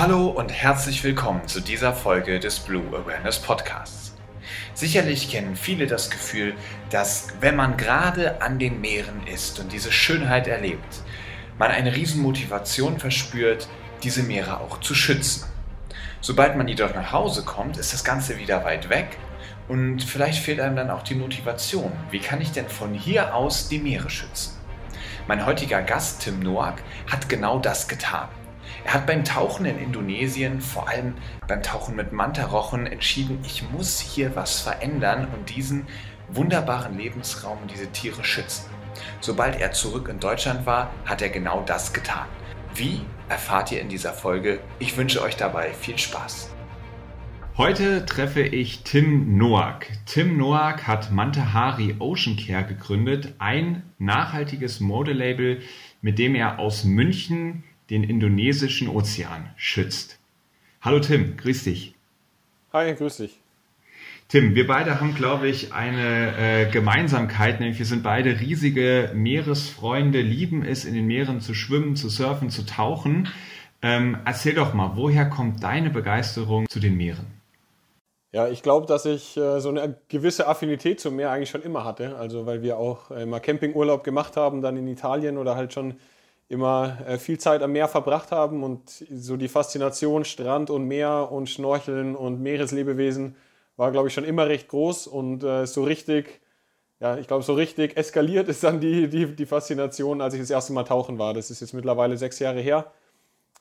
Hallo und herzlich willkommen zu dieser Folge des Blue Awareness Podcasts. Sicherlich kennen viele das Gefühl, dass wenn man gerade an den Meeren ist und diese Schönheit erlebt, man eine Riesenmotivation verspürt, diese Meere auch zu schützen. Sobald man jedoch nach Hause kommt, ist das Ganze wieder weit weg und vielleicht fehlt einem dann auch die Motivation. Wie kann ich denn von hier aus die Meere schützen? Mein heutiger Gast Tim Noack hat genau das getan. Er hat beim Tauchen in Indonesien, vor allem beim Tauchen mit Mantarochen, entschieden, ich muss hier was verändern und diesen wunderbaren Lebensraum und diese Tiere schützen. Sobald er zurück in Deutschland war, hat er genau das getan. Wie erfahrt ihr in dieser Folge? Ich wünsche euch dabei viel Spaß. Heute treffe ich Tim Noack. Tim Noack hat Mantahari Ocean Care gegründet, ein nachhaltiges Modelabel, mit dem er aus München den indonesischen Ozean schützt. Hallo Tim, grüß dich. Hi, grüß dich. Tim, wir beide haben, glaube ich, eine äh, Gemeinsamkeit, nämlich wir sind beide riesige Meeresfreunde, lieben es, in den Meeren zu schwimmen, zu surfen, zu tauchen. Ähm, erzähl doch mal, woher kommt deine Begeisterung zu den Meeren? Ja, ich glaube, dass ich äh, so eine gewisse Affinität zum Meer eigentlich schon immer hatte. Also weil wir auch äh, mal Campingurlaub gemacht haben, dann in Italien oder halt schon immer äh, viel Zeit am Meer verbracht haben und so die Faszination Strand und Meer und Schnorcheln und Meereslebewesen war, glaube ich, schon immer recht groß und äh, so richtig, ja, ich glaube, so richtig eskaliert ist dann die, die, die Faszination, als ich das erste Mal tauchen war. Das ist jetzt mittlerweile sechs Jahre her.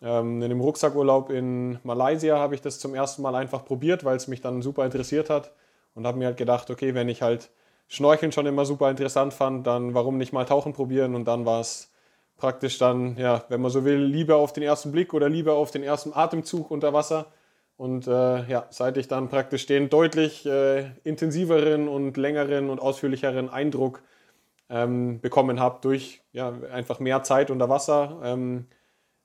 Ähm, in dem Rucksackurlaub in Malaysia habe ich das zum ersten Mal einfach probiert, weil es mich dann super interessiert hat und habe mir halt gedacht, okay, wenn ich halt Schnorcheln schon immer super interessant fand, dann warum nicht mal Tauchen probieren und dann war es praktisch dann, ja, wenn man so will, Liebe auf den ersten Blick oder Liebe auf den ersten Atemzug unter Wasser. Und äh, ja, seit ich dann praktisch den deutlich äh, intensiveren und längeren und ausführlicheren Eindruck ähm, bekommen habe durch ja, einfach mehr Zeit unter Wasser, ähm,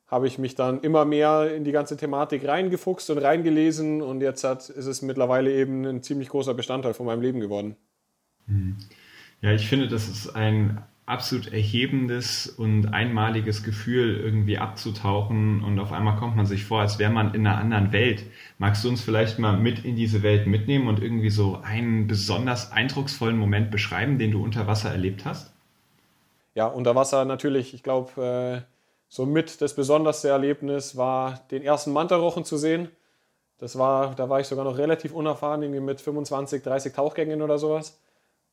habe ich mich dann immer mehr in die ganze Thematik reingefuchst und reingelesen und jetzt hat, ist es mittlerweile eben ein ziemlich großer Bestandteil von meinem Leben geworden. Hm. Ja, ich finde, das ist ein absolut erhebendes und einmaliges Gefühl, irgendwie abzutauchen und auf einmal kommt man sich vor, als wäre man in einer anderen Welt. Magst du uns vielleicht mal mit in diese Welt mitnehmen und irgendwie so einen besonders eindrucksvollen Moment beschreiben, den du unter Wasser erlebt hast? Ja, unter Wasser natürlich. Ich glaube, äh, so mit das besonderste Erlebnis war, den ersten Mantarochen zu sehen. Das war, da war ich sogar noch relativ unerfahren, irgendwie mit 25, 30 Tauchgängen oder sowas.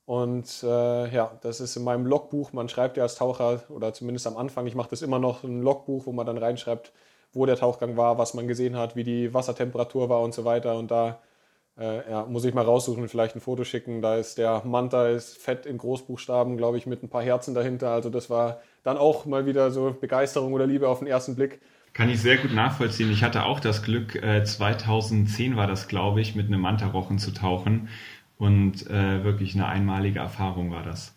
Und äh, ja, das ist in meinem Logbuch. Man schreibt ja als Taucher, oder zumindest am Anfang, ich mache das immer noch, ein Logbuch, wo man dann reinschreibt, wo der Tauchgang war, was man gesehen hat, wie die Wassertemperatur war und so weiter. Und da äh, ja, muss ich mal raussuchen, vielleicht ein Foto schicken. Da ist der Manta ist fett in Großbuchstaben, glaube ich, mit ein paar Herzen dahinter. Also das war dann auch mal wieder so Begeisterung oder Liebe auf den ersten Blick. Kann ich sehr gut nachvollziehen. Ich hatte auch das Glück, 2010 äh, war das, glaube ich, mit einem Manta-Rochen zu tauchen. Und äh, wirklich eine einmalige Erfahrung war das.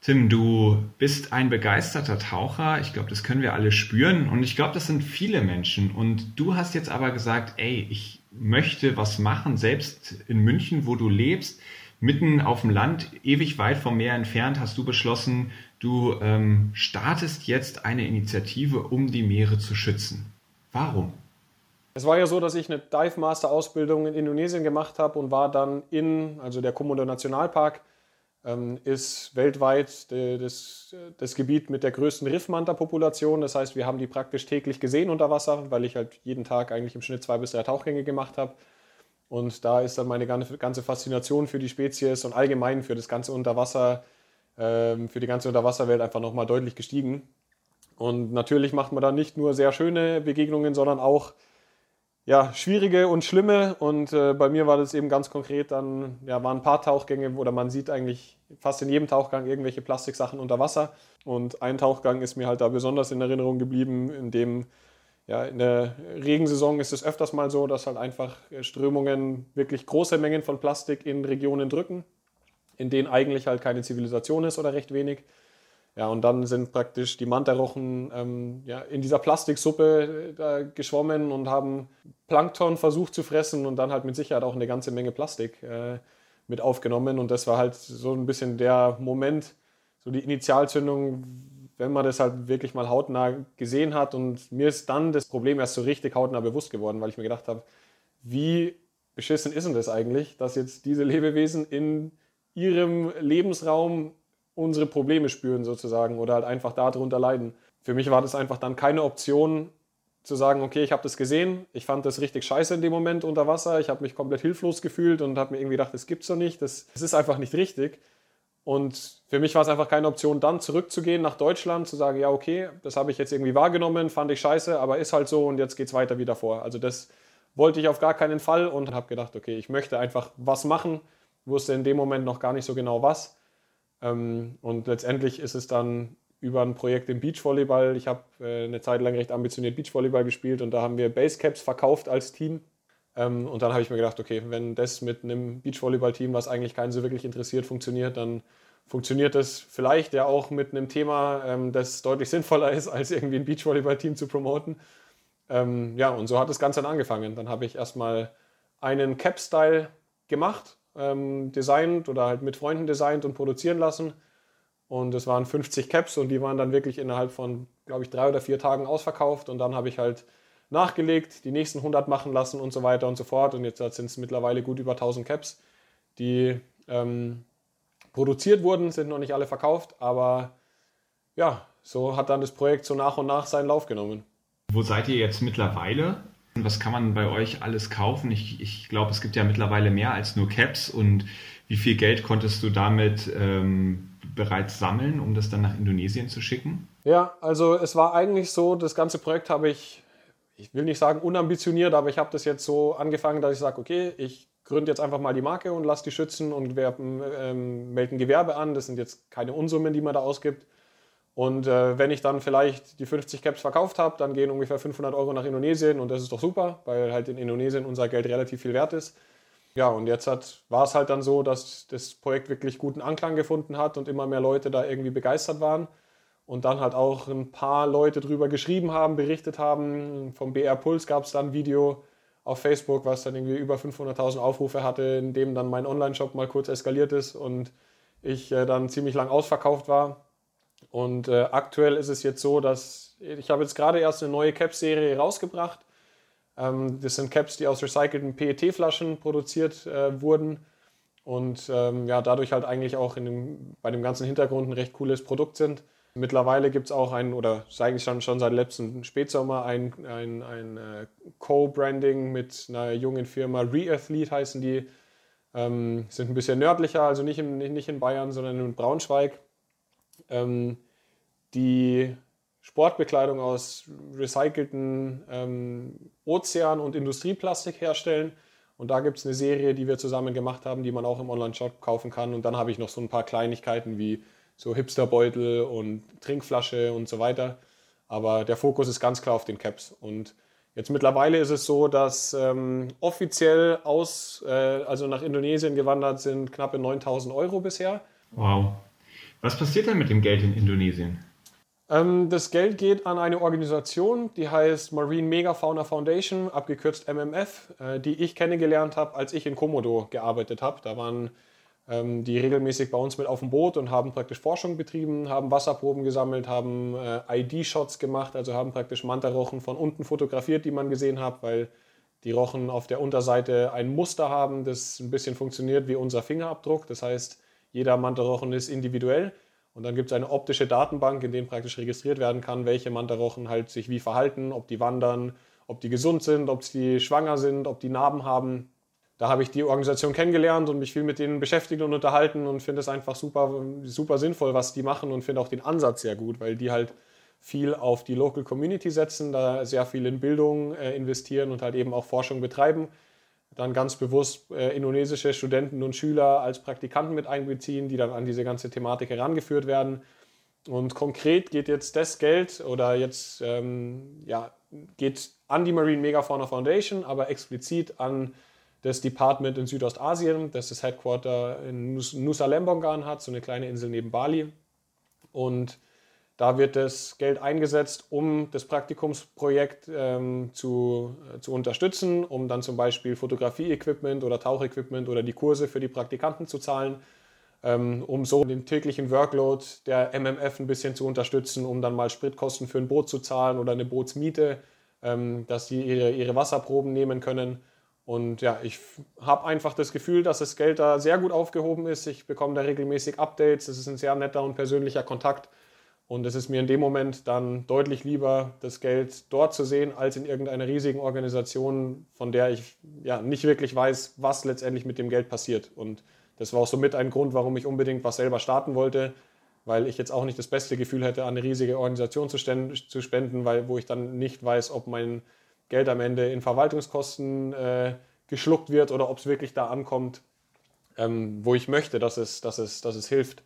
Tim, du bist ein begeisterter Taucher. Ich glaube, das können wir alle spüren. Und ich glaube, das sind viele Menschen. Und du hast jetzt aber gesagt, ey, ich möchte was machen, selbst in München, wo du lebst, mitten auf dem Land, ewig weit vom Meer entfernt, hast du beschlossen, du ähm, startest jetzt eine Initiative, um die Meere zu schützen. Warum? Es war ja so, dass ich eine Dive Master Ausbildung in Indonesien gemacht habe und war dann in, also der Komodo Nationalpark ähm, ist weltweit de, das, das Gebiet mit der größten Riffmanta-Population. Das heißt, wir haben die praktisch täglich gesehen unter Wasser, weil ich halt jeden Tag eigentlich im Schnitt zwei bis drei Tauchgänge gemacht habe. Und da ist dann meine ganze Faszination für die Spezies und allgemein für das ganze Unterwasser, ähm, für die ganze Unterwasserwelt einfach nochmal deutlich gestiegen. Und natürlich macht man da nicht nur sehr schöne Begegnungen, sondern auch ja, schwierige und schlimme. Und äh, bei mir war das eben ganz konkret dann, ja, waren ein paar Tauchgänge, oder man sieht eigentlich fast in jedem Tauchgang irgendwelche Plastiksachen unter Wasser. Und ein Tauchgang ist mir halt da besonders in Erinnerung geblieben, in dem, ja, in der Regensaison ist es öfters mal so, dass halt einfach Strömungen wirklich große Mengen von Plastik in Regionen drücken, in denen eigentlich halt keine Zivilisation ist oder recht wenig. Ja, und dann sind praktisch die Mantarochen ähm, ja, in dieser Plastiksuppe äh, geschwommen und haben Plankton versucht zu fressen und dann halt mit Sicherheit auch eine ganze Menge Plastik äh, mit aufgenommen. Und das war halt so ein bisschen der Moment, so die Initialzündung, wenn man das halt wirklich mal hautnah gesehen hat. Und mir ist dann das Problem erst so richtig hautnah bewusst geworden, weil ich mir gedacht habe, wie beschissen ist denn das eigentlich, dass jetzt diese Lebewesen in ihrem Lebensraum unsere Probleme spüren sozusagen oder halt einfach darunter leiden. Für mich war das einfach dann keine Option zu sagen, okay, ich habe das gesehen, ich fand das richtig scheiße in dem Moment unter Wasser, ich habe mich komplett hilflos gefühlt und habe mir irgendwie gedacht, das gibt's doch nicht, das, das ist einfach nicht richtig. Und für mich war es einfach keine Option, dann zurückzugehen nach Deutschland, zu sagen, ja, okay, das habe ich jetzt irgendwie wahrgenommen, fand ich scheiße, aber ist halt so und jetzt geht es weiter wie davor. Also das wollte ich auf gar keinen Fall und habe gedacht, okay, ich möchte einfach was machen, wusste in dem Moment noch gar nicht so genau was. Ähm, und letztendlich ist es dann über ein Projekt im Beachvolleyball. Ich habe äh, eine Zeit lang recht ambitioniert Beachvolleyball gespielt und da haben wir Basecaps verkauft als Team. Ähm, und dann habe ich mir gedacht, okay, wenn das mit einem Beachvolleyball-Team, was eigentlich keinen so wirklich interessiert, funktioniert, dann funktioniert das vielleicht ja auch mit einem Thema, ähm, das deutlich sinnvoller ist, als irgendwie ein Beachvolleyball-Team zu promoten. Ja, und so hat das Ganze dann angefangen. Dann habe ich erstmal einen Cap-Style gemacht, ähm, designt oder halt mit Freunden designt und produzieren lassen. Und es waren 50 Caps und die waren dann wirklich innerhalb von, glaube ich, drei oder vier Tagen ausverkauft. Und dann habe ich halt nachgelegt, die nächsten 100 machen lassen und so weiter und so fort. Und jetzt sind es mittlerweile gut über 1000 Caps, die ähm, produziert wurden, sind noch nicht alle verkauft. Aber ja, so hat dann das Projekt so nach und nach seinen Lauf genommen. Wo seid ihr jetzt mittlerweile? Was kann man bei euch alles kaufen? Ich, ich glaube, es gibt ja mittlerweile mehr als nur Caps. Und wie viel Geld konntest du damit ähm, bereits sammeln, um das dann nach Indonesien zu schicken? Ja, also es war eigentlich so, das ganze Projekt habe ich, ich will nicht sagen unambitioniert, aber ich habe das jetzt so angefangen, dass ich sage, okay, ich gründe jetzt einfach mal die Marke und lasse die schützen und werben, ähm, melden Gewerbe an. Das sind jetzt keine Unsummen, die man da ausgibt. Und äh, wenn ich dann vielleicht die 50 Caps verkauft habe, dann gehen ungefähr 500 Euro nach Indonesien und das ist doch super, weil halt in Indonesien unser Geld relativ viel wert ist. Ja, und jetzt war es halt dann so, dass das Projekt wirklich guten Anklang gefunden hat und immer mehr Leute da irgendwie begeistert waren. Und dann halt auch ein paar Leute drüber geschrieben haben, berichtet haben. Vom BR Puls gab es dann ein Video auf Facebook, was dann irgendwie über 500.000 Aufrufe hatte, in dem dann mein Online-Shop mal kurz eskaliert ist und ich äh, dann ziemlich lang ausverkauft war. Und äh, aktuell ist es jetzt so, dass ich habe jetzt gerade erst eine neue Cap-Serie rausgebracht ähm, das sind Caps, die aus recycelten PET-Flaschen produziert äh, wurden und ähm, ja, dadurch halt eigentlich auch dem, bei dem ganzen Hintergrund ein recht cooles Produkt sind. Mittlerweile gibt es auch ein, oder eigentlich schon, schon seit letzten Spätsommer, ein, ein, ein äh, Co-Branding mit einer jungen Firma, Reathlete heißen die. Ähm, sind ein bisschen nördlicher, also nicht, im, nicht in Bayern, sondern in Braunschweig. Ähm, die Sportbekleidung aus recycelten ähm, Ozean- und Industrieplastik herstellen. Und da gibt es eine Serie, die wir zusammen gemacht haben, die man auch im Online-Shop kaufen kann. Und dann habe ich noch so ein paar Kleinigkeiten wie so Hipsterbeutel und Trinkflasche und so weiter. Aber der Fokus ist ganz klar auf den Caps. Und jetzt mittlerweile ist es so, dass ähm, offiziell aus, äh, also nach Indonesien gewandert sind knappe 9000 Euro bisher. Wow. Was passiert denn mit dem Geld in Indonesien? Ähm, das Geld geht an eine Organisation, die heißt Marine Megafauna Foundation, abgekürzt MMF, äh, die ich kennengelernt habe, als ich in Komodo gearbeitet habe. Da waren ähm, die regelmäßig bei uns mit auf dem Boot und haben praktisch Forschung betrieben, haben Wasserproben gesammelt, haben äh, ID-Shots gemacht, also haben praktisch Mantarochen von unten fotografiert, die man gesehen hat, weil die Rochen auf der Unterseite ein Muster haben, das ein bisschen funktioniert wie unser Fingerabdruck. Das heißt, jeder Mantarochen ist individuell. Und dann gibt es eine optische Datenbank, in der praktisch registriert werden kann, welche Mantarochen halt sich wie verhalten, ob die wandern, ob die gesund sind, ob sie schwanger sind, ob die Narben haben. Da habe ich die Organisation kennengelernt und mich viel mit denen beschäftigt und unterhalten und finde es einfach super, super sinnvoll, was die machen und finde auch den Ansatz sehr gut, weil die halt viel auf die Local Community setzen, da sehr viel in Bildung äh, investieren und halt eben auch Forschung betreiben dann ganz bewusst äh, indonesische Studenten und Schüler als Praktikanten mit einbeziehen, die dann an diese ganze Thematik herangeführt werden. Und konkret geht jetzt das Geld oder jetzt ähm, ja, geht an die Marine Megafauna Foundation, aber explizit an das Department in Südostasien, das das Headquarter in Nusa Lembongan hat, so eine kleine Insel neben Bali. Und da wird das Geld eingesetzt, um das Praktikumsprojekt ähm, zu, äh, zu unterstützen, um dann zum Beispiel Fotografie-Equipment oder Tauchequipment oder die Kurse für die Praktikanten zu zahlen. ähm, um so den täglichen Workload der MMF ein bisschen zu unterstützen, um dann mal Spritkosten für ein Boot zu zahlen oder eine Bootsmiete, ähm, dass sie ihre, ihre Wasserproben nehmen können. Und ja, ich habe einfach das Gefühl, dass das Geld da sehr gut aufgehoben ist. Ich bekomme da regelmäßig Updates. Es ist ein sehr netter und persönlicher Kontakt. Und es ist mir in dem Moment dann deutlich lieber, das Geld dort zu sehen, als in irgendeiner riesigen Organisation, von der ich ja nicht wirklich weiß, was letztendlich mit dem Geld passiert. Und das war auch somit ein Grund, warum ich unbedingt was selber starten wollte, weil ich jetzt auch nicht das beste Gefühl hätte, an eine riesige Organisation zu, zu spenden, weil, wo ich dann nicht weiß, ob mein Geld am Ende in Verwaltungskosten äh, geschluckt wird oder ob es wirklich da ankommt, ähm, wo ich möchte, dass es, dass, es, dass es hilft.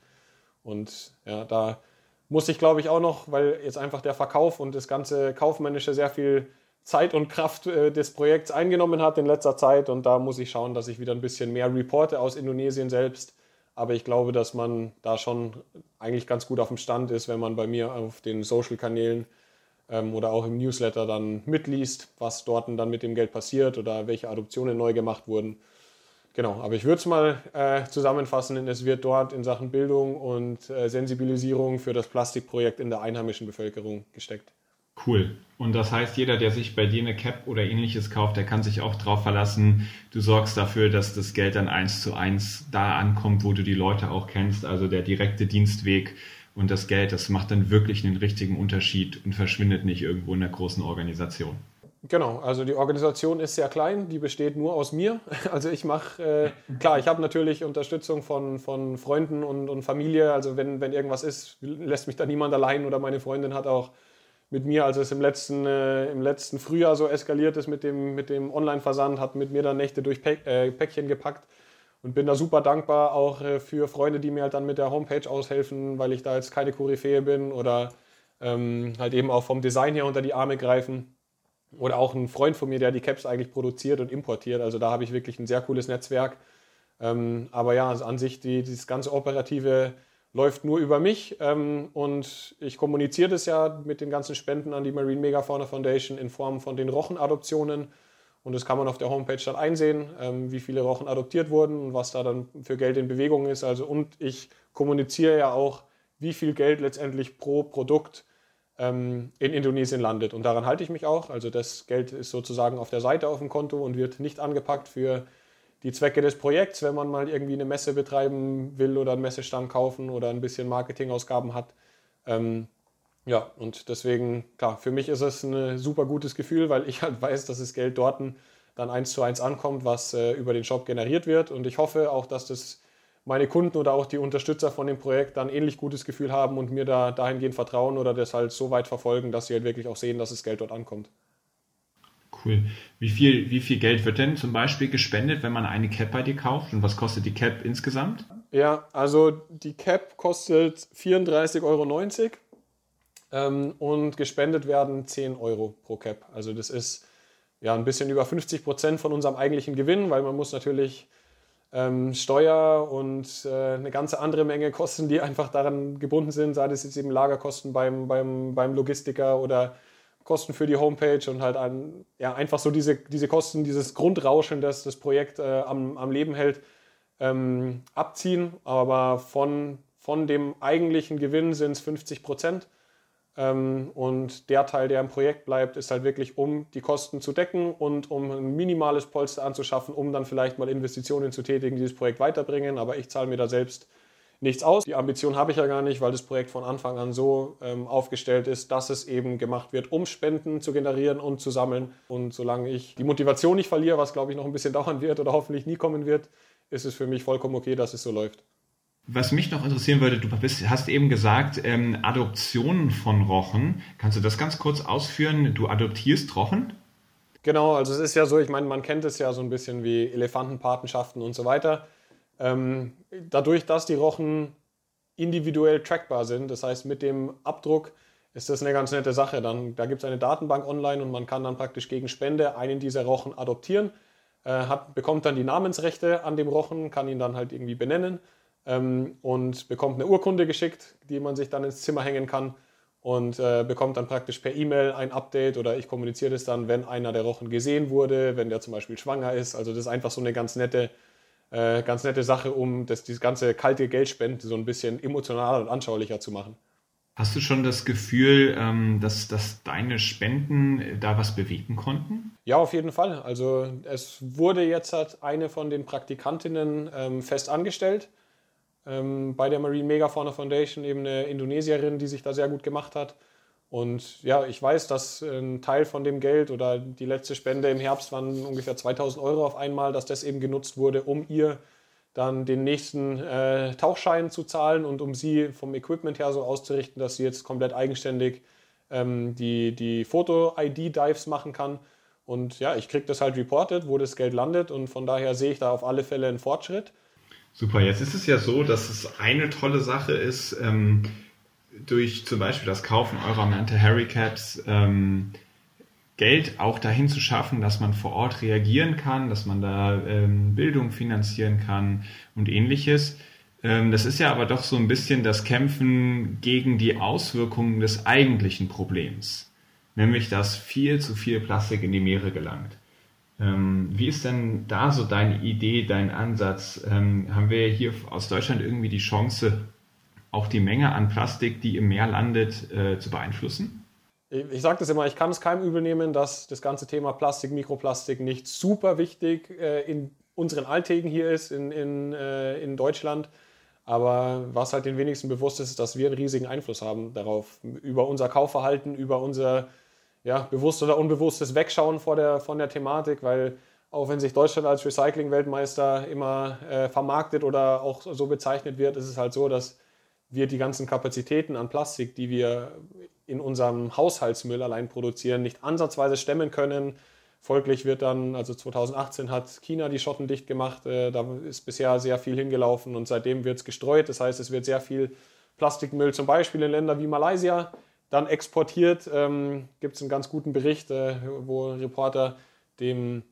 Und ja, da muss ich, glaube ich, auch noch, weil jetzt einfach der Verkauf und das ganze Kaufmännische sehr viel Zeit und Kraft äh, des Projekts eingenommen hat in letzter Zeit. Und da muss ich schauen, dass ich wieder ein bisschen mehr reporte aus Indonesien selbst. Aber ich glaube, dass man da schon eigentlich ganz gut auf dem Stand ist, wenn man bei mir auf den Social-Kanälen ähm, oder auch im Newsletter dann mitliest, was dort dann mit dem Geld passiert oder welche Adoptionen neu gemacht wurden. Genau, aber ich würde es mal äh, zusammenfassen, es wird dort in Sachen Bildung und äh, Sensibilisierung für das Plastikprojekt in der einheimischen Bevölkerung gesteckt. Cool. Und das heißt, jeder, der sich bei dir eine Cap oder ähnliches kauft, der kann sich auch darauf verlassen, du sorgst dafür, dass das Geld dann eins zu eins da ankommt, wo du die Leute auch kennst, also der direkte Dienstweg und das Geld, das macht dann wirklich einen richtigen Unterschied und verschwindet nicht irgendwo in einer großen Organisation. Genau, also die Organisation ist sehr klein, die besteht nur aus mir. Also ich mache, äh, klar, ich habe natürlich Unterstützung von, von Freunden und, und Familie. Also wenn, wenn irgendwas ist, lässt mich da niemand allein oder meine Freundin hat auch mit mir, als es im letzten, äh, im letzten Frühjahr so eskaliert ist mit dem, mit dem Online-Versand, hat mit mir dann Nächte durch Päck, äh, Päckchen gepackt und bin da super dankbar auch äh, für Freunde, die mir halt dann mit der Homepage aushelfen, weil ich da jetzt keine Koryphäe bin oder ähm, halt eben auch vom Design her unter die Arme greifen oder auch ein Freund von mir, der die Caps eigentlich produziert und importiert. Also da habe ich wirklich ein sehr cooles Netzwerk. Ähm, aber ja, also an sich, die, dieses ganze Operative läuft nur über mich ähm, und ich kommuniziere das ja mit den ganzen Spenden an die Marine Megafauna Foundation in Form von den Rochenadoptionen. Und das kann man auf der Homepage dann einsehen, ähm, wie viele Rochen adoptiert wurden und was da dann für Geld in Bewegung ist. Also, und ich kommuniziere ja auch, wie viel Geld letztendlich pro Produkt in Indonesien landet. Und daran halte ich mich auch. Also das Geld ist sozusagen auf der Seite auf dem Konto und wird nicht angepackt für die Zwecke des Projekts, wenn man mal irgendwie eine Messe betreiben will oder einen Messestand kaufen oder ein bisschen Marketingausgaben hat. Ähm, ja, und deswegen, klar, für mich ist es ein super gutes Gefühl, weil ich halt weiß, dass das Geld dort dann eins zu eins ankommt, was äh, über den Shop generiert wird. Und ich hoffe auch, dass das meine Kunden oder auch die Unterstützer von dem Projekt dann ähnlich gutes Gefühl haben und mir da dahingehend vertrauen oder das halt so weit verfolgen, dass sie halt wirklich auch sehen, dass das Geld dort ankommt. Cool. Wie viel, wie viel Geld wird denn zum Beispiel gespendet, wenn man eine Cap bei dir kauft? Und was kostet die Cap insgesamt? Ja, also die Cap kostet 34,90 Euro ähm, und gespendet werden 10 Euro pro Cap. Also das ist ja ein bisschen über 50 Prozent von unserem eigentlichen Gewinn, weil man muss natürlich ähm, Steuer und äh, eine ganze andere Menge Kosten, die einfach daran gebunden sind, sei es jetzt eben Lagerkosten beim, beim, beim Logistiker oder Kosten für die Homepage und halt ein, ja, einfach so diese, diese Kosten, dieses Grundrauschen, das das Projekt äh, am, am Leben hält, ähm, abziehen. Aber von, von dem eigentlichen Gewinn sind es 50 Prozent. Ähm, und der Teil, der im Projekt bleibt, ist halt wirklich, um die Kosten zu decken und um ein minimales Polster anzuschaffen, um dann vielleicht mal Investitionen zu tätigen, die das Projekt weiterbringen. Aber ich zahle mir da selbst nichts aus. Die Ambition habe ich ja gar nicht, weil das Projekt von Anfang an so ähm, aufgestellt ist, dass es eben gemacht wird, um Spenden zu generieren und zu sammeln. Und solange ich die Motivation nicht verliere, was glaube ich noch ein bisschen dauern wird oder hoffentlich nie kommen wird, ist es für mich vollkommen okay, dass es so läuft. Was mich noch interessieren würde, du bist, hast eben gesagt, ähm, Adoptionen von Rochen. Kannst du das ganz kurz ausführen? Du adoptierst Rochen? Genau, also es ist ja so, ich meine, man kennt es ja so ein bisschen wie Elefantenpatenschaften und so weiter. Ähm, dadurch, dass die Rochen individuell trackbar sind, das heißt mit dem Abdruck, ist das eine ganz nette Sache. Dann, da gibt es eine Datenbank online und man kann dann praktisch gegen Spende einen dieser Rochen adoptieren, äh, hat, bekommt dann die Namensrechte an dem Rochen, kann ihn dann halt irgendwie benennen ähm, und bekommt eine Urkunde geschickt, die man sich dann ins Zimmer hängen kann und äh, bekommt dann praktisch per E-Mail ein Update oder ich kommuniziere das dann, wenn einer der Rochen gesehen wurde, wenn der zum Beispiel schwanger ist. Also das ist einfach so eine ganz nette äh, ganz nette Sache, um das, dieses ganze kalte Geldspenden so ein bisschen emotionaler und anschaulicher zu machen. Hast du schon das Gefühl, ähm, dass, dass deine Spenden da was bewegen konnten? Ja, auf jeden Fall. Also es wurde jetzt eine von den Praktikantinnen ähm, fest angestellt ähm, bei der Marine Megafauna Foundation, eben eine Indonesierin, die sich da sehr gut gemacht hat. Und ja, ich weiß, dass ein Teil von dem Geld oder die letzte Spende im Herbst waren ungefähr 2000 Euro auf einmal, dass das eben genutzt wurde, um ihr dann den nächsten äh, Tauchschein zu zahlen und um sie vom Equipment her so auszurichten, dass sie jetzt komplett eigenständig ähm, die, die Foto-ID-Dives machen kann. Und ja, ich kriege das halt reported, wo das Geld landet und von daher sehe ich da auf alle Fälle einen Fortschritt. Super, jetzt ist es ja so, dass es eine tolle Sache ist, ähm, durch zum Beispiel das Kaufen eurer Manta Harry Caps ähm, Geld auch dahin zu schaffen, dass man vor Ort reagieren kann, dass man da ähm, Bildung finanzieren kann und ähnliches. Ähm, das ist ja aber doch so ein bisschen das Kämpfen gegen die Auswirkungen des eigentlichen Problems, nämlich dass viel zu viel Plastik in die Meere gelangt. Ähm, wie ist denn da so deine Idee, dein Ansatz? Ähm, haben wir hier aus Deutschland irgendwie die Chance, auch die Menge an Plastik, die im Meer landet, äh, zu beeinflussen? ich, sage das immer, ich kann es keinem übel nehmen, dass das ganze Thema Plastik, Mikroplastik nicht super wichtig äh, in unseren Alltägen hier ist, in, in, äh, in Deutschland. Aber was halt den wenigsten bewusst ist, dass wir einen riesigen Einfluss haben darauf, über unser Kaufverhalten, über unser ja, bewusst oder unbewusstes Wegschauen vor der, von der Thematik, weil auch wenn sich Deutschland als Recycling-Weltmeister immer äh, vermarktet oder auch so bezeichnet wird, ist es halt so, dass wir die ganzen Kapazitäten an Plastik, die wir in unserem Haushaltsmüll allein produzieren, nicht ansatzweise stemmen können. Folglich wird dann, also 2018 hat China die Schotten dicht gemacht, äh, da ist bisher sehr viel hingelaufen und seitdem wird es gestreut. Das heißt, es wird sehr viel Plastikmüll zum Beispiel in Länder wie Malaysia dann exportiert. Ähm, Gibt es einen ganz guten Bericht, äh, wo Reporter dem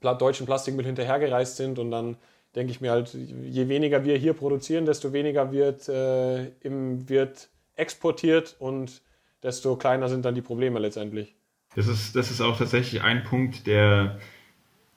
deutschen Plastikmüll hinterhergereist sind und dann denke ich mir halt, je weniger wir hier produzieren, desto weniger wird, äh, im, wird exportiert und desto kleiner sind dann die Probleme letztendlich. Das ist, das ist auch tatsächlich ein Punkt, der,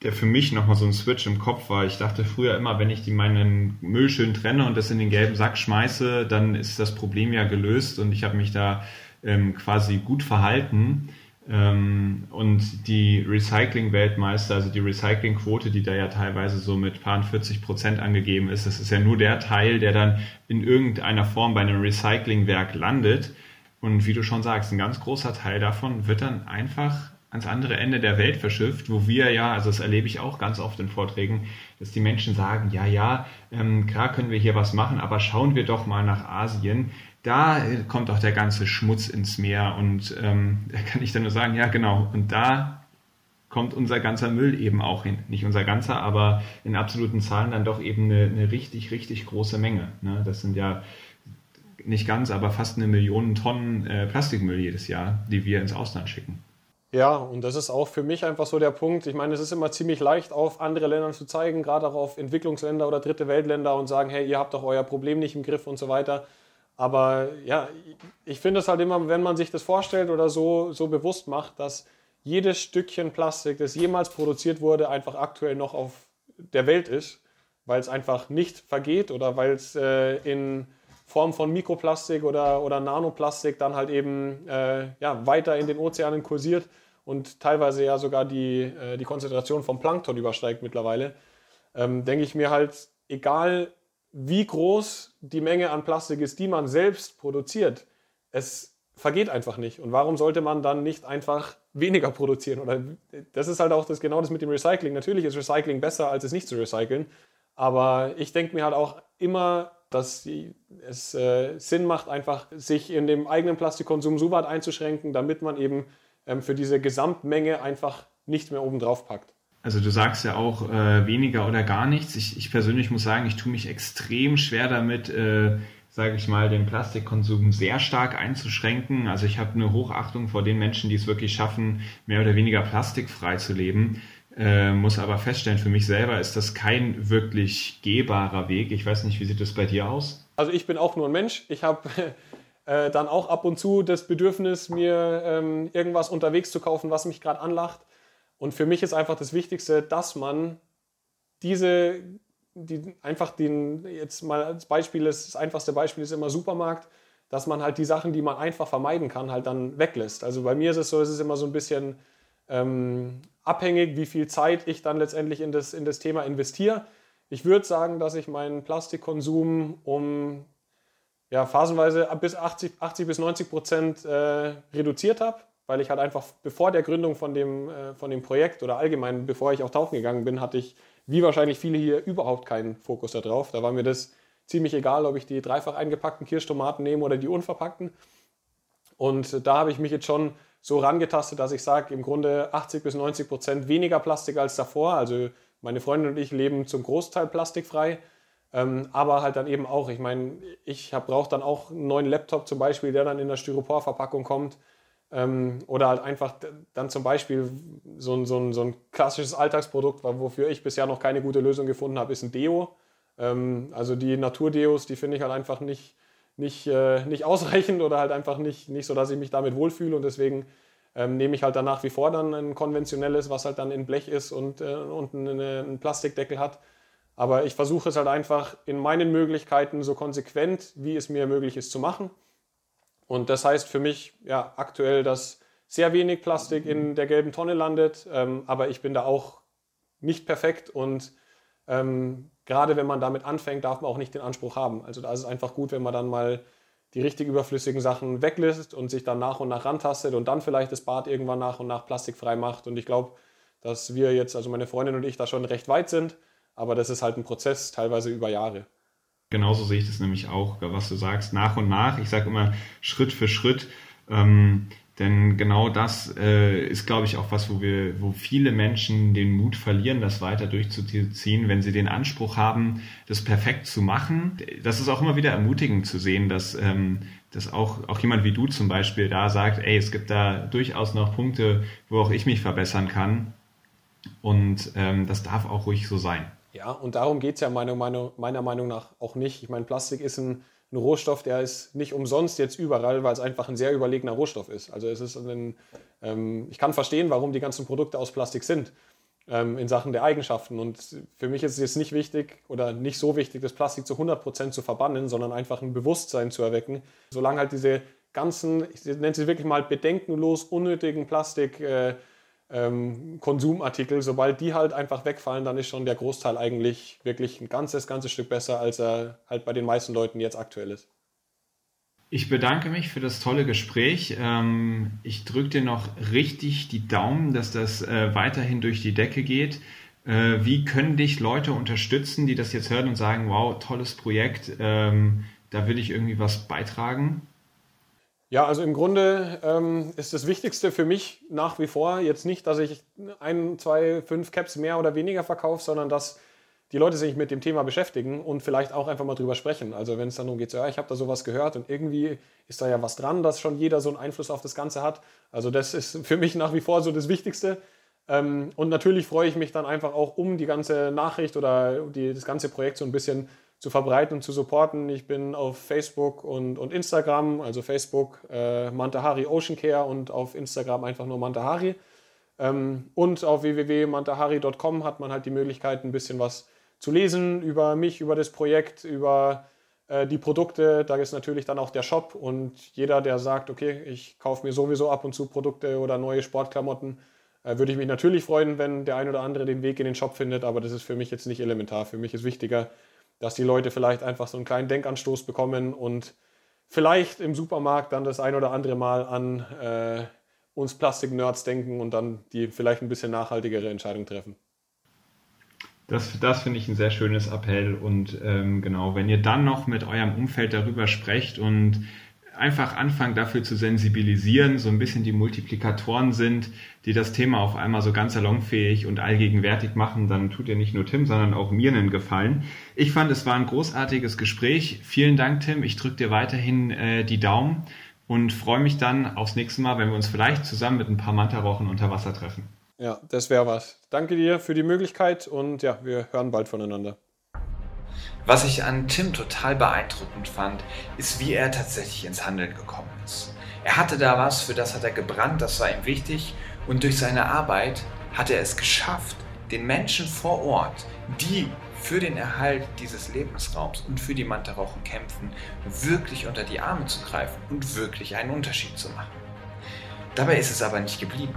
der für mich nochmal so ein Switch im Kopf war. Ich dachte früher immer, wenn ich die meinen Müll schön trenne und das in den gelben Sack schmeiße, dann ist das Problem ja gelöst und ich habe mich da ähm, quasi gut verhalten. Ähm, und die Recycling-Weltmeister, also die Recyclingquote, die da ja teilweise so mit paar 40 Prozent angegeben ist, das ist ja nur der Teil, der dann in irgendeiner Form bei einem Recyclingwerk landet. Und wie du schon sagst, ein ganz großer Teil davon wird dann einfach ans andere Ende der Welt verschifft, wo wir ja, also das erlebe ich auch ganz oft in Vorträgen, dass die Menschen sagen, ja, ja, ähm, klar können wir hier was machen, aber schauen wir doch mal nach Asien da kommt auch der ganze Schmutz ins Meer und ähm, da kann ich dann nur sagen, ja genau, und da kommt unser ganzer Müll eben auch hin. Nicht unser ganzer, aber in absoluten Zahlen dann doch eben eine, eine richtig, richtig große Menge. Ne? Das sind ja nicht ganz, aber fast eine Million Tonnen äh, Plastikmüll jedes Jahr, die wir ins Ausland schicken. Ja, und das ist auch für mich einfach so der Punkt. Ich meine, es ist immer ziemlich leicht, auf andere Länder zu zeigen, gerade auch auf Entwicklungsländer oder dritte Weltländer und sagen, hey, ihr habt doch euer Problem nicht im Griff und so weiter. Aber ja, ich finde es halt immer, wenn man sich das vorstellt oder so, so bewusst macht, dass jedes Stückchen Plastik, das jemals produziert wurde, einfach aktuell noch auf der Welt ist, weil es einfach nicht vergeht oder weil es äh, in Form von Mikroplastik oder, oder Nanoplastik dann halt eben äh, ja, weiter in den Ozeanen kursiert und teilweise ja sogar die, äh, die Konzentration vom Plankton übersteigt mittlerweile, ähm, denke ich mir halt, egal wie groß die Menge an Plastik ist, die man selbst produziert. Es vergeht einfach nicht. Und warum sollte man dann nicht einfach weniger produzieren? Oder das ist halt auch das, genau das mit dem Recycling. Natürlich ist Recycling besser, als es nicht zu recyceln. Aber ich denke mir halt auch immer, dass es äh, Sinn macht, einfach sich in dem eigenen Plastikkonsum so weit einzuschränken, damit man eben ähm, für diese Gesamtmenge einfach nicht mehr oben drauf packt. Also du sagst ja auch äh, weniger oder gar nichts. Ich, ich persönlich muss sagen, ich tue mich extrem schwer damit, äh, sage ich mal, den Plastikkonsum sehr stark einzuschränken. Also ich habe eine Hochachtung vor den Menschen, die es wirklich schaffen, mehr oder weniger plastikfrei zu leben. Äh, muss aber feststellen, für mich selber ist das kein wirklich gehbarer Weg. Ich weiß nicht, wie sieht das bei dir aus? Also ich bin auch nur ein Mensch. Ich habe äh, dann auch ab und zu das Bedürfnis, mir ähm, irgendwas unterwegs zu kaufen, was mich gerade anlacht. Und für mich ist einfach das Wichtigste, dass man diese die, einfach den, jetzt mal als Beispiel, das einfachste Beispiel ist immer Supermarkt, dass man halt die Sachen, die man einfach vermeiden kann, halt dann weglässt. Also bei mir ist es so, es ist immer so ein bisschen ähm, abhängig, wie viel Zeit ich dann letztendlich in das, in das Thema investiere. Ich würde sagen, dass ich meinen Plastikkonsum um ja, phasenweise bis 80, 80 bis 90 Prozent äh, reduziert habe, weil ich halt einfach bevor der Gründung von dem, äh, von dem Projekt oder allgemein bevor ich auch tauchen gegangen bin, hatte ich wie wahrscheinlich viele hier überhaupt keinen Fokus darauf. Da war mir das ziemlich egal, ob ich die dreifach eingepackten Kirschtomaten nehme oder die unverpackten. Und da habe ich mich jetzt schon so rangetastet, dass ich sage, im Grunde 80 bis 90 Prozent weniger Plastik als davor. Also meine Freundin und ich leben zum Großteil plastikfrei. Ähm, aber halt dann eben auch, ich meine, ich brauche dann auch einen neuen Laptop zum Beispiel, der dann in der Styroporverpackung kommt. Ähm, oder halt einfach dann zum Beispiel so ein, so, ein, so ein klassisches Alltagsprodukt, wofür ich bisher noch keine gute Lösung gefunden habe, ist ein Deo. Ähm, also die Naturdeos, die finde ich halt einfach nicht, nicht, äh, nicht ausreichend oder halt einfach nicht, nicht so, dass ich mich damit wohlfühle und deswegen ähm, nehme ich halt dann nach wie vor dann ein konventionelles, was halt dann in Blech ist und, äh, und eine, einen Plastikdeckel hat. Aber ich versuche es halt einfach in meinen Möglichkeiten so konsequent, wie es mir möglich ist, zu machen. Und das heißt für mich ja aktuell, dass sehr wenig Plastik in der gelben Tonne landet. Ähm, aber ich bin da auch nicht perfekt und ähm, gerade wenn man damit anfängt, darf man auch nicht den Anspruch haben. Also da ist es einfach gut, wenn man dann mal die richtig überflüssigen Sachen weglässt und sich dann nach und nach rantastet und dann vielleicht das Bad irgendwann nach und nach plastikfrei macht. Und ich glaube, dass wir jetzt, also meine Freundin und ich, da schon recht weit sind. Aber das ist halt ein Prozess, teilweise über Jahre. Genauso sehe ich das nämlich auch, was du sagst, nach und nach. Ich sage immer Schritt für Schritt. Ähm, denn genau das äh, ist, glaube ich, auch was, wo wir, wo viele Menschen den Mut verlieren, das weiter durchzuziehen, wenn sie den Anspruch haben, das perfekt zu machen. Das ist auch immer wieder ermutigend zu sehen, dass, ähm, dass auch, auch jemand wie du zum Beispiel da sagt, ey, es gibt da durchaus noch Punkte, wo auch ich mich verbessern kann. Und ähm, das darf auch ruhig so sein. Ja, und darum geht es ja meiner Meinung, meiner Meinung nach auch nicht. Ich meine, Plastik ist ein ein Rohstoff, der ist nicht umsonst jetzt überall, weil es einfach ein sehr überlegener Rohstoff ist. Also es ist ein, ähm, ich kann verstehen, warum die ganzen Produkte aus Plastik sind ähm, in Sachen der Eigenschaften. Und für mich ist es jetzt nicht wichtig oder nicht so wichtig, das Plastik zu 100% zu verbannen, sondern einfach ein Bewusstsein zu erwecken. Solange halt diese ganzen, ich nenne sie wirklich mal bedenkenlos unnötigen Plastik äh, ähm, Konsumartikel, sobald die halt einfach wegfallen, dann ist schon der Großteil eigentlich wirklich ein ganzes, ganzes Stück besser, als er halt bei den meisten Leuten jetzt aktuell ist. Ich bedanke mich für das tolle Gespräch. Ähm, ich drücke dir noch richtig die Daumen, dass das äh, weiterhin durch die Decke geht. Äh, wie können dich Leute unterstützen, die das jetzt hören und sagen, wow, tolles Projekt, ähm, da will ich irgendwie was beitragen? Ja, also im Grunde ähm, ist das Wichtigste für mich nach wie vor jetzt nicht, dass ich ein, zwei, fünf Caps mehr oder weniger verkaufe, sondern dass die Leute sich mit dem Thema beschäftigen und vielleicht auch einfach mal drüber sprechen. Also wenn es dann darum geht, so, ja, ich habe da sowas gehört und irgendwie ist da ja was dran, dass schon jeder so einen Einfluss auf das Ganze hat. Also das ist für mich nach wie vor so das Wichtigste. Ähm, und natürlich freue ich mich dann einfach auch um die ganze Nachricht oder die, das ganze Projekt so ein bisschen zu verbreiten und zu supporten. Ich bin auf Facebook und, und Instagram, also Facebook äh, Mantahari Ocean Care und auf Instagram einfach nur Mantahari. Ähm, und auf www.mantahari.com hat man halt die Möglichkeit, ein bisschen was zu lesen über mich, über das Projekt, über äh, die Produkte. Da ist natürlich dann auch der Shop und jeder, der sagt, okay, ich kaufe mir sowieso ab und zu Produkte oder neue Sportklamotten, äh, würde ich mich natürlich freuen, wenn der ein oder andere den Weg in den Shop findet, aber das ist für mich jetzt nicht elementar. Für mich ist wichtiger, dass die Leute vielleicht einfach so einen kleinen Denkanstoß bekommen und vielleicht im Supermarkt dann das ein oder andere Mal an äh, uns Plastik-Nerds denken und dann die vielleicht ein bisschen nachhaltigere Entscheidung treffen. Das, das finde ich ein sehr schönes Appell und ähm, genau, wenn ihr dann noch mit eurem Umfeld darüber sprecht und einfach anfangen dafür zu sensibilisieren, so ein bisschen die Multiplikatoren sind, die das Thema auf einmal so ganz salonfähig und allgegenwärtig machen, dann tut ihr nicht nur Tim, sondern auch mir einen Gefallen. Ich fand, es war ein großartiges Gespräch. Vielen Dank, Tim. Ich drücke dir weiterhin äh, die Daumen und freue mich dann aufs nächste Mal, wenn wir uns vielleicht zusammen mit ein paar Mantarochen unter Wasser treffen. Ja, das wäre was. Danke dir für die Möglichkeit und ja, wir hören bald voneinander. Was ich an Tim total beeindruckend fand, ist, wie er tatsächlich ins Handeln gekommen ist. Er hatte da was, für das hat er gebrannt, das war ihm wichtig und durch seine Arbeit hat er es geschafft, den Menschen vor Ort, die für den Erhalt dieses Lebensraums und für die Mantarochen kämpfen, wirklich unter die Arme zu greifen und wirklich einen Unterschied zu machen. Dabei ist es aber nicht geblieben.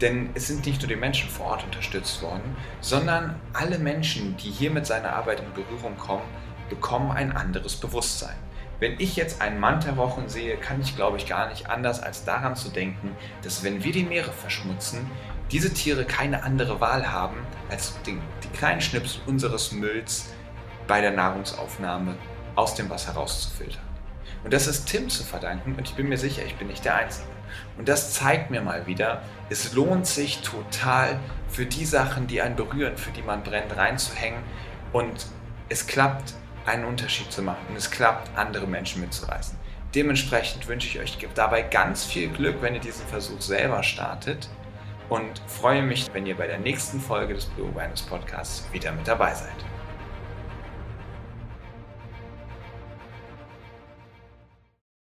Denn es sind nicht nur die Menschen vor Ort unterstützt worden, sondern alle Menschen, die hier mit seiner Arbeit in Berührung kommen, bekommen ein anderes Bewusstsein. Wenn ich jetzt einen Mantarochen sehe, kann ich, glaube ich, gar nicht anders als daran zu denken, dass wenn wir die Meere verschmutzen, diese Tiere keine andere Wahl haben, als den, die kleinen Schnipsel unseres Mülls bei der Nahrungsaufnahme aus dem Wasser rauszufiltern. Und das ist Tim zu verdanken und ich bin mir sicher, ich bin nicht der Einzige. Und das zeigt mir mal wieder, es lohnt sich total für die Sachen, die einen berühren, für die man brennt, reinzuhängen. Und es klappt, einen Unterschied zu machen. Und es klappt, andere Menschen mitzureißen. Dementsprechend wünsche ich euch dabei ganz viel Glück, wenn ihr diesen Versuch selber startet. Und freue mich, wenn ihr bei der nächsten Folge des Blue Awareness Podcasts wieder mit dabei seid.